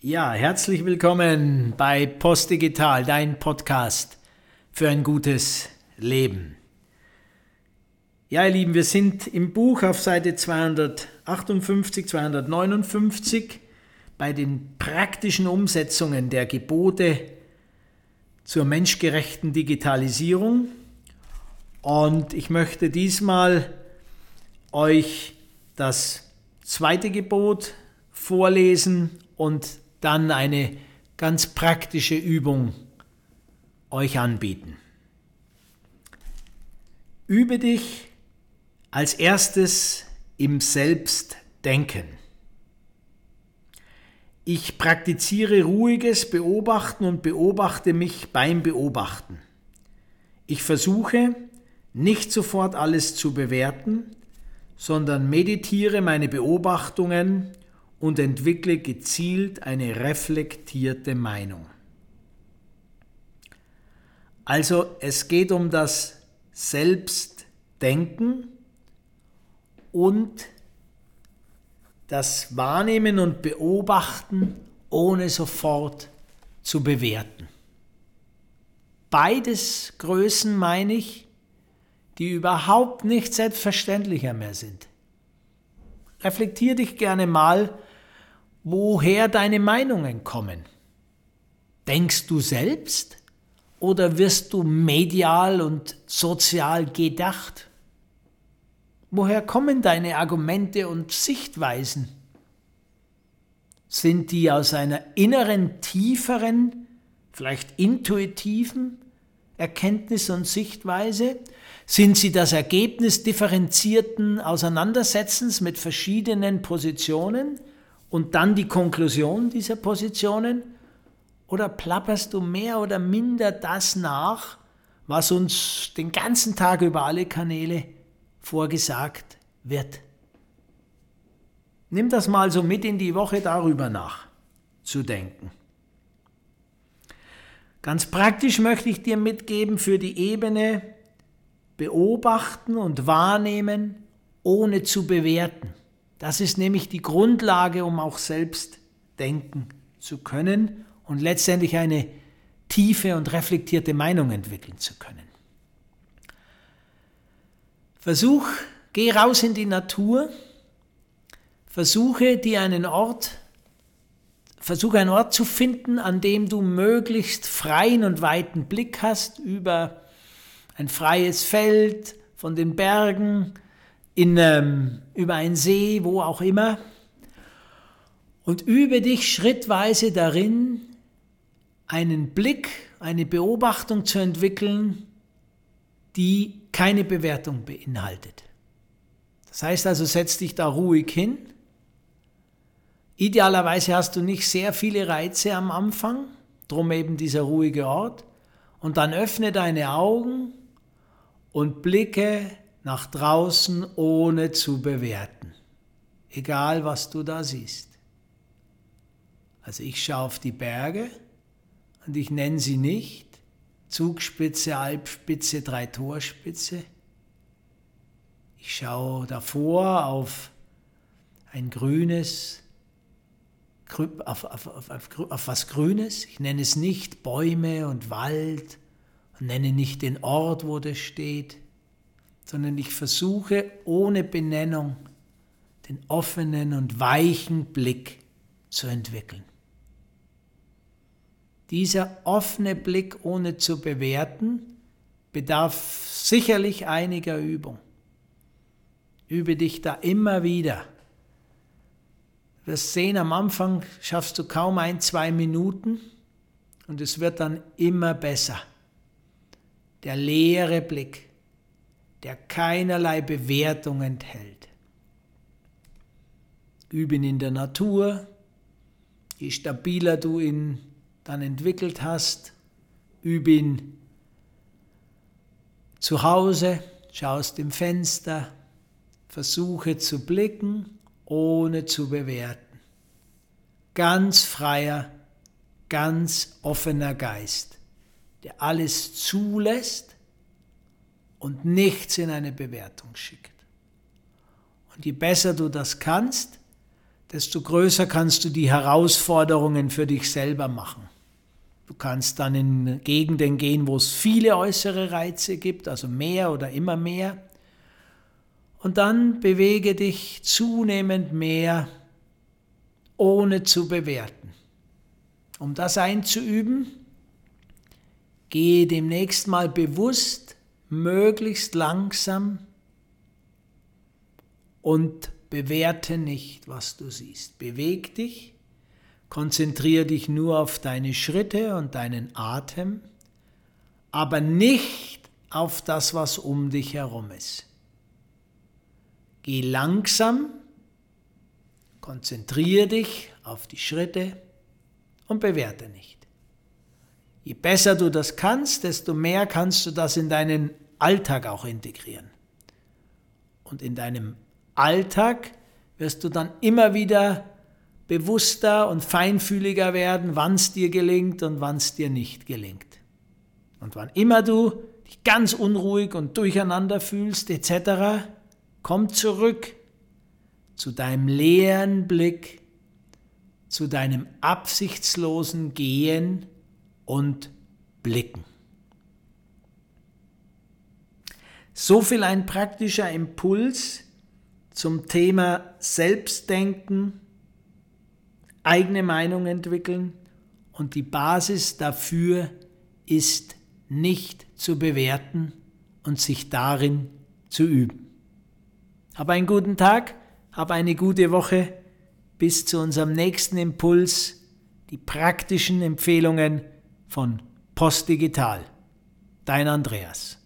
Ja, herzlich willkommen bei Postdigital, dein Podcast für ein gutes Leben. Ja, ihr Lieben, wir sind im Buch auf Seite 258, 259 bei den praktischen Umsetzungen der Gebote zur menschgerechten Digitalisierung. Und ich möchte diesmal euch das zweite Gebot vorlesen und dann eine ganz praktische Übung euch anbieten. Übe dich als erstes im Selbstdenken. Ich praktiziere ruhiges Beobachten und beobachte mich beim Beobachten. Ich versuche, nicht sofort alles zu bewerten, sondern meditiere meine Beobachtungen und entwickle gezielt eine reflektierte Meinung. Also es geht um das Selbstdenken und das Wahrnehmen und Beobachten ohne sofort zu bewerten. Beides Größen meine ich, die überhaupt nicht selbstverständlicher mehr sind. Reflektier dich gerne mal, woher deine Meinungen kommen. Denkst du selbst oder wirst du medial und sozial gedacht? Woher kommen deine Argumente und Sichtweisen? Sind die aus einer inneren, tieferen, vielleicht intuitiven Erkenntnis und Sichtweise? Sind sie das Ergebnis differenzierten Auseinandersetzens mit verschiedenen Positionen und dann die Konklusion dieser Positionen? Oder plapperst du mehr oder minder das nach, was uns den ganzen Tag über alle Kanäle vorgesagt wird? Nimm das mal so mit in die Woche darüber nach zu denken. Ganz praktisch möchte ich dir mitgeben für die Ebene beobachten und wahrnehmen, ohne zu bewerten. Das ist nämlich die Grundlage, um auch selbst denken zu können und letztendlich eine tiefe und reflektierte Meinung entwickeln zu können. Versuch, geh raus in die Natur, versuche dir einen Ort, versuche einen Ort zu finden, an dem du möglichst freien und weiten Blick hast über ein freies Feld von den Bergen, in, ähm, über einen See, wo auch immer. Und übe dich schrittweise darin, einen Blick, eine Beobachtung zu entwickeln, die keine Bewertung beinhaltet. Das heißt also, setz dich da ruhig hin. Idealerweise hast du nicht sehr viele Reize am Anfang, drum eben dieser ruhige Ort. Und dann öffne deine Augen und blicke nach draußen, ohne zu bewerten. Egal, was du da siehst. Also ich schaue auf die Berge und ich nenne sie nicht Zugspitze, Alpspitze, Dreitorspitze. Ich schaue davor auf ein grünes, auf, auf, auf, auf, was Grünes. Ich nenne es nicht Bäume und Wald und nenne nicht den Ort, wo das steht, sondern ich versuche ohne Benennung den offenen und weichen Blick zu entwickeln. Dieser offene Blick ohne zu bewerten bedarf sicherlich einiger Übung. Übe dich da immer wieder. Du wirst sehen, am Anfang schaffst du kaum ein, zwei Minuten und es wird dann immer besser der leere Blick, der keinerlei Bewertung enthält. Übe ihn in der Natur, je stabiler du ihn dann entwickelt hast, übe ihn zu Hause, schau aus dem Fenster, versuche zu blicken, ohne zu bewerten. Ganz freier, ganz offener Geist der alles zulässt und nichts in eine Bewertung schickt. Und je besser du das kannst, desto größer kannst du die Herausforderungen für dich selber machen. Du kannst dann in Gegenden gehen, wo es viele äußere Reize gibt, also mehr oder immer mehr. Und dann bewege dich zunehmend mehr, ohne zu bewerten. Um das einzuüben, gehe demnächst mal bewusst, möglichst langsam und bewerte nicht, was du siehst. Beweg dich, konzentriere dich nur auf deine Schritte und deinen Atem, aber nicht auf das, was um dich herum ist. Geh langsam, konzentriere dich auf die Schritte und bewerte nicht. Je besser du das kannst, desto mehr kannst du das in deinen Alltag auch integrieren. Und in deinem Alltag wirst du dann immer wieder bewusster und feinfühliger werden, wann es dir gelingt und wann es dir nicht gelingt. Und wann immer du dich ganz unruhig und durcheinander fühlst etc., komm zurück zu deinem leeren Blick, zu deinem absichtslosen Gehen und Blicken. So viel ein praktischer Impuls zum Thema Selbstdenken, eigene Meinung entwickeln und die Basis dafür ist nicht zu bewerten und sich darin zu üben. Hab einen guten Tag, hab eine gute Woche, bis zu unserem nächsten Impuls, die praktischen Empfehlungen von Postdigital. Dein Andreas.